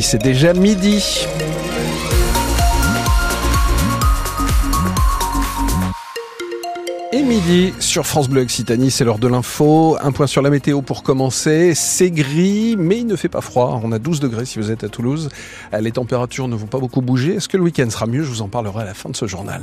C'est déjà midi. Et midi sur France Bleu Occitanie, c'est l'heure de l'info. Un point sur la météo pour commencer. C'est gris, mais il ne fait pas froid. On a 12 degrés si vous êtes à Toulouse. Les températures ne vont pas beaucoup bouger. Est-ce que le week-end sera mieux? Je vous en parlerai à la fin de ce journal.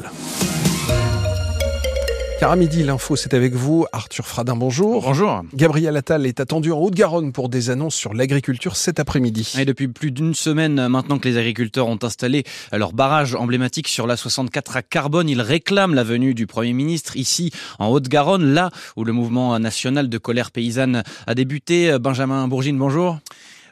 Car à midi, l'info, c'est avec vous. Arthur Fradin, bonjour. Bonjour. Gabriel Attal est attendu en Haute-Garonne pour des annonces sur l'agriculture cet après-midi. Et depuis plus d'une semaine maintenant que les agriculteurs ont installé leur barrage emblématique sur la 64 à Carbone, ils réclament la venue du Premier ministre ici en Haute-Garonne, là où le mouvement national de colère paysanne a débuté. Benjamin Bourgine, bonjour.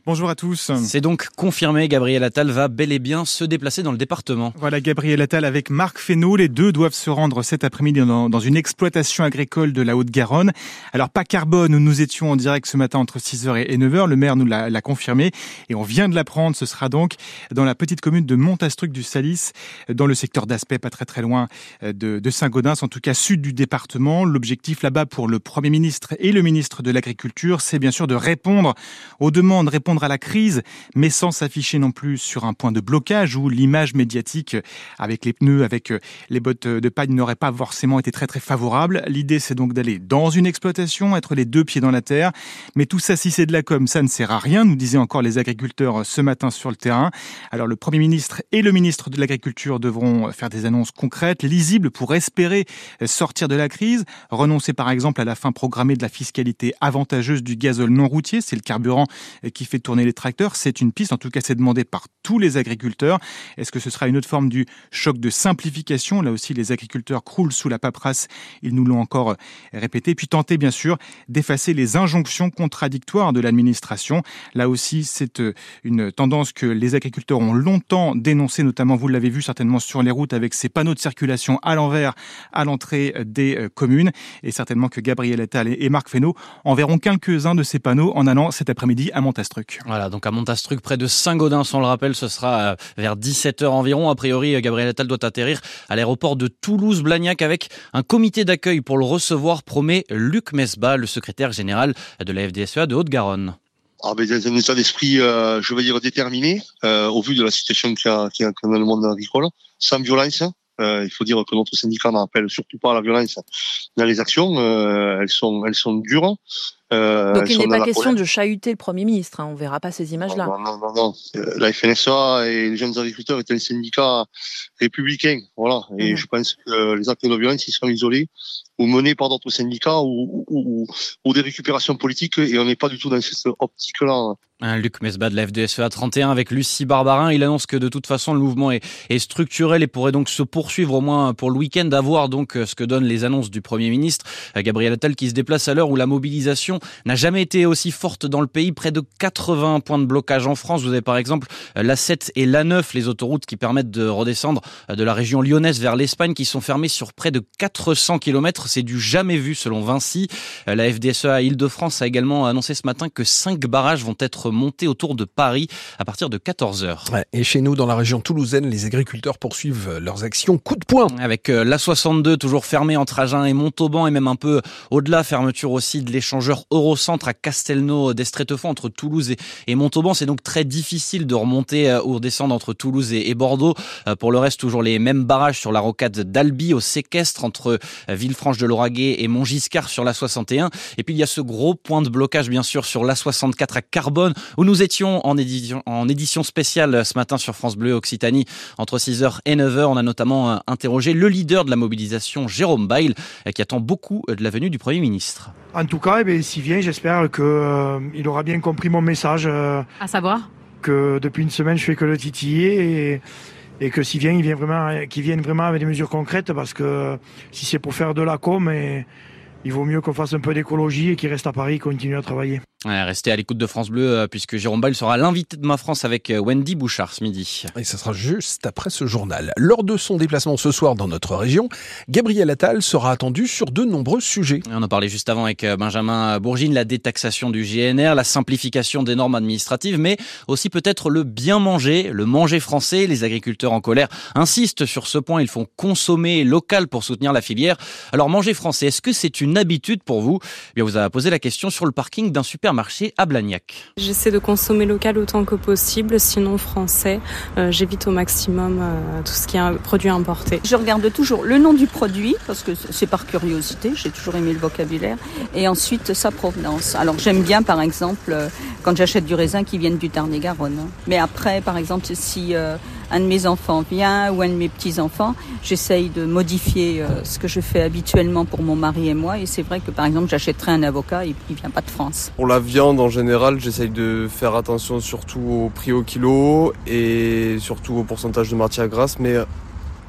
Bonjour à tous. C'est donc confirmé, Gabriel Attal va bel et bien se déplacer dans le département. Voilà, Gabriel Attal avec Marc Fesneau. Les deux doivent se rendre cet après-midi dans, une exploitation agricole de la Haute-Garonne. Alors, pas Carbone, où nous étions en direct ce matin entre 6h et 9h. Le maire nous l'a confirmé. Et on vient de l'apprendre. Ce sera donc dans la petite commune de Montastruc du Salis, dans le secteur d'Aspect, pas très très loin euh, de, de Saint-Gaudens, en tout cas sud du département. L'objectif là-bas pour le Premier ministre et le ministre de l'Agriculture, c'est bien sûr de répondre aux demandes, répondre à la crise, mais sans s'afficher non plus sur un point de blocage où l'image médiatique avec les pneus, avec euh, les bottes de paille n'aurait pas forcément été très très favorable. L'idée c'est donc d'aller dans une exploitation, être les deux pieds dans la terre. Mais tout ça, si c'est de la com, ça ne sert à rien, nous disaient encore les agriculteurs ce matin sur le terrain. Alors le Premier ministre et le ministre de l'Agriculture devront faire des annonces concrètes, lisibles pour espérer sortir de la crise, renoncer par exemple à la fin programmée de la fiscalité avantageuse du gazole non routier, c'est le carburant qui fait tourner les tracteurs. C'est une piste, en tout cas c'est demandé par tous les agriculteurs. Est-ce que ce sera une autre forme du choc de simplification? Là aussi, les agriculteurs croulent sous la paperasse, ils nous l'ont encore euh, répété. Puis tenter bien sûr d'effacer les injonctions contradictoires de l'administration. Là aussi, c'est euh, une tendance que les agriculteurs ont longtemps dénoncée, notamment vous l'avez vu certainement sur les routes avec ces panneaux de circulation à l'envers à l'entrée des euh, communes. Et certainement que Gabriel Attal et Marc Fesneau enverront quelques-uns de ces panneaux en allant cet après-midi à Montastruc. Voilà, donc à Montastruc, près de Saint-Gaudens, on le rappelle, ce sera euh, vers 17h environ. A priori, euh, Gabriel Attal doit atterrir à l'aéroport de Toulouse-Blagnac avec un comité d'accueil pour le recevoir, promet Luc Mesba, le secrétaire général de la FDSEA de Haute-Garonne. Ah ben, dans un état d'esprit, euh, je vais dire déterminé, au vu de la situation qu'il y a, a dans le monde agricole, sans violence, il faut dire que notre syndicat n'appelle surtout pas à la violence dans les actions. Elles sont, elles sont dures. Euh, Donc il n'est pas question de chahuter le Premier ministre. Hein. On verra pas ces images-là. Non, non, non, non. Euh, la FNSA et les jeunes agriculteurs est un syndicat républicain. Voilà. Et mmh. je pense que les actes de violence, ils seront isolés ou menés par d'autres syndicats ou, ou, ou, des récupérations politiques. Et on n'est pas du tout dans cette optique-là. Un Luc Mesbah de la FDSEA 31 avec Lucie Barbarin. Il annonce que de toute façon le mouvement est, est structurel et pourrait donc se poursuivre au moins pour le week-end, à voir donc ce que donnent les annonces du Premier ministre. Gabriel Attal qui se déplace à l'heure où la mobilisation n'a jamais été aussi forte dans le pays. Près de 80 points de blocage en France. Vous avez par exemple l'A7 et l'A9, les autoroutes qui permettent de redescendre de la région lyonnaise vers l'Espagne qui sont fermées sur près de 400 km. C'est du jamais vu selon Vinci. La FDSEA Île-de-France a également annoncé ce matin que cinq barrages vont être monter autour de Paris à partir de 14h. et chez nous, dans la région toulousaine, les agriculteurs poursuivent leurs actions coup de poing. Avec euh, l'A62 toujours fermée entre Agen et Montauban et même un peu au-delà, fermeture aussi de l'échangeur Eurocentre à Castelnau d'Estrétefond entre Toulouse et, Montauban. C'est donc très difficile de remonter euh, ou redescendre entre Toulouse et, Bordeaux. Euh, pour le reste, toujours les mêmes barrages sur la rocade d'Albi au séquestre entre Villefranche de Lauragais et Montgiscard sur l'A61. Et puis il y a ce gros point de blocage bien sûr sur l'A64 à Carbone où nous étions en édition, en édition spéciale ce matin sur France Bleu Occitanie entre 6h et 9h. On a notamment euh, interrogé le leader de la mobilisation, Jérôme Bail, euh, qui attend beaucoup de la venue du Premier ministre. En tout cas, eh s'il vient, j'espère qu'il euh, aura bien compris mon message. à savoir Que depuis une semaine, je fais que le titiller et, que s'il vient, il vient vraiment, qu'il vienne vraiment avec des mesures concrètes parce que si c'est pour faire de la com, il vaut mieux qu'on fasse un peu d'écologie et qu'il reste à Paris et continue à travailler. Restez à l'écoute de France Bleu euh, puisque Jérôme Ball sera l'invité de ma France avec euh, Wendy Bouchard ce midi. Et ça sera juste après ce journal. Lors de son déplacement ce soir dans notre région, Gabriel Attal sera attendu sur de nombreux sujets. On en parlait juste avant avec euh, Benjamin Bourgine, la détaxation du GNR, la simplification des normes administratives, mais aussi peut-être le bien manger, le manger français. Les agriculteurs en colère insistent sur ce point. Ils font consommer local pour soutenir la filière. Alors manger français, est-ce que c'est une habitude pour vous? Eh Bien, vous avez posé la question sur le parking d'un supermarché supermarché à Blagnac. J'essaie de consommer local autant que possible, sinon français. Euh, j'évite au maximum euh, tout ce qui est un produit importé. Je regarde toujours le nom du produit, parce que c'est par curiosité, j'ai toujours aimé le vocabulaire, et ensuite sa provenance. Alors j'aime bien par exemple euh, quand j'achète du raisin qui vienne du Tarn-et-Garonne. Mais après, par exemple, si un de mes enfants vient ou un de mes petits-enfants, j'essaye de modifier euh, ce que je fais habituellement pour mon mari et moi. Et c'est vrai que par exemple, j'achèterai un avocat, il, il vient pas de France. Pour la viande en général, j'essaye de faire attention surtout au prix au kilo et surtout au pourcentage de matière grasse, mais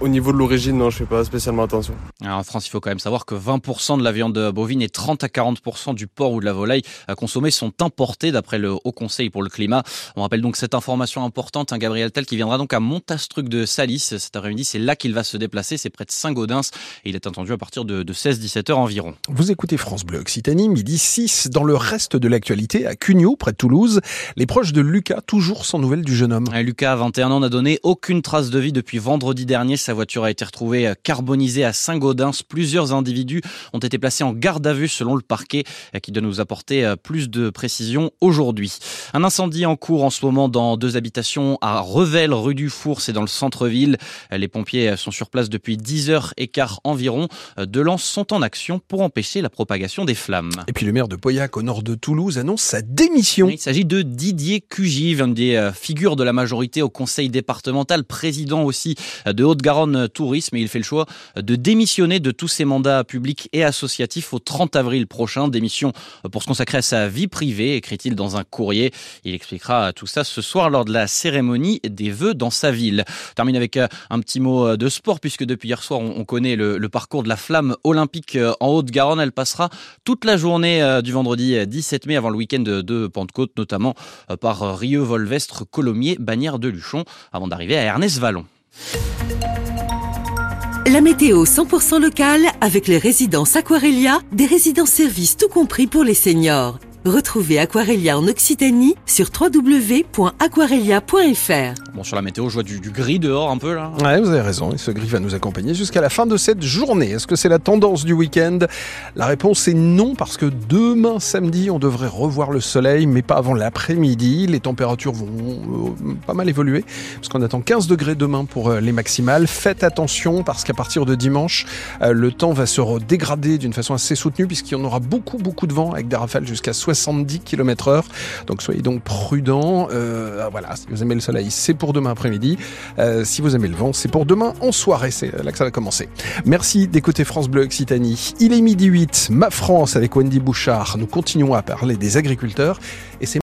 au niveau de l'origine, non, je fais pas spécialement attention. en France, il faut quand même savoir que 20% de la viande bovine et 30 à 40% du porc ou de la volaille consommés sont importés d'après le Haut Conseil pour le climat. On rappelle donc cette information importante, un hein, Gabriel Tell qui viendra donc à Montastruc de Salis cet après-midi. C'est là qu'il va se déplacer, c'est près de Saint-Gaudens et il est attendu à partir de, 16-17 heures environ. Vous écoutez France Bleu Occitanie, midi 6. Dans le reste de l'actualité, à Cugnot, près de Toulouse, les proches de Lucas, toujours sans nouvelles du jeune homme. Lucas, 21 ans, n'a donné aucune trace de vie depuis vendredi dernier. Sa voiture a été retrouvée euh, carbonisée à Saint-Gaudens. Plusieurs individus ont été placés en garde à vue selon le parquet euh, qui doit nous apporter euh, plus de précisions aujourd'hui. Un incendie en cours en ce moment dans deux habitations à Revel, rue du Four, c'est dans le centre-ville. Les pompiers sont sur place depuis 10 heures et quart environ. Deux lances sont en action pour empêcher la propagation des flammes. Et puis le maire de Pauillac, au nord de Toulouse, annonce sa démission. Il s'agit de Didier Cugy, un des figures de la majorité au conseil départemental, président aussi de Haute-Garonne tourisme et il fait le choix de démissionner de tous ses mandats publics et associatifs au 30 avril prochain. Démission pour se consacrer à sa vie privée, écrit-il dans un courrier. Il expliquera tout ça ce soir lors de la cérémonie des vœux dans sa ville. On termine avec euh, un petit mot euh, de sport puisque depuis hier soir on connaît le, parcours de la flamme olympique euh, en Haute-Garonne. Elle passera toute la journée du vendredi 17 mai avant le week-end de Pentecôte, notamment par Rieux, Volvestre, Colomiers, Bagnères de Luchon, avant d'arriver à Ernest Vallon. La météo 100% locale avec les résidences Aquarelia, des résidences services tout compris pour les seniors. Retrouvez Aquarelia en Occitanie sur www.aquarelia.fr. Bon, sur la météo, je vois du, gris dehors un peu là. Ouais, vous avez raison. Et ce gris va nous accompagner jusqu'à la fin de cette journée. Est-ce que c'est la tendance du week-end? La réponse est non, parce que demain samedi, on devrait revoir le soleil, mais pas avant l'après-midi. Les températures vont euh, pas mal évoluer, parce qu'on attend 15 degrés demain pour euh, les maximales. Faites attention, parce qu'à partir de dimanche, euh, le temps va se dégrader d'une façon assez soutenue, puisqu'il y en aura beaucoup, beaucoup de vent, avec des rafales jusqu'à 60 70 km heure. Donc soyez donc prudents. Euh, voilà, si vous aimez le soleil, c'est pour demain après-midi. Euh, si vous aimez le vent, c'est pour demain en soirée. C'est là que ça va commencer. Merci d'écouter France Bleu Occitanie. Il est midi 8, Ma France avec Wendy Bouchard. Nous continuons à parler des agriculteurs et c'est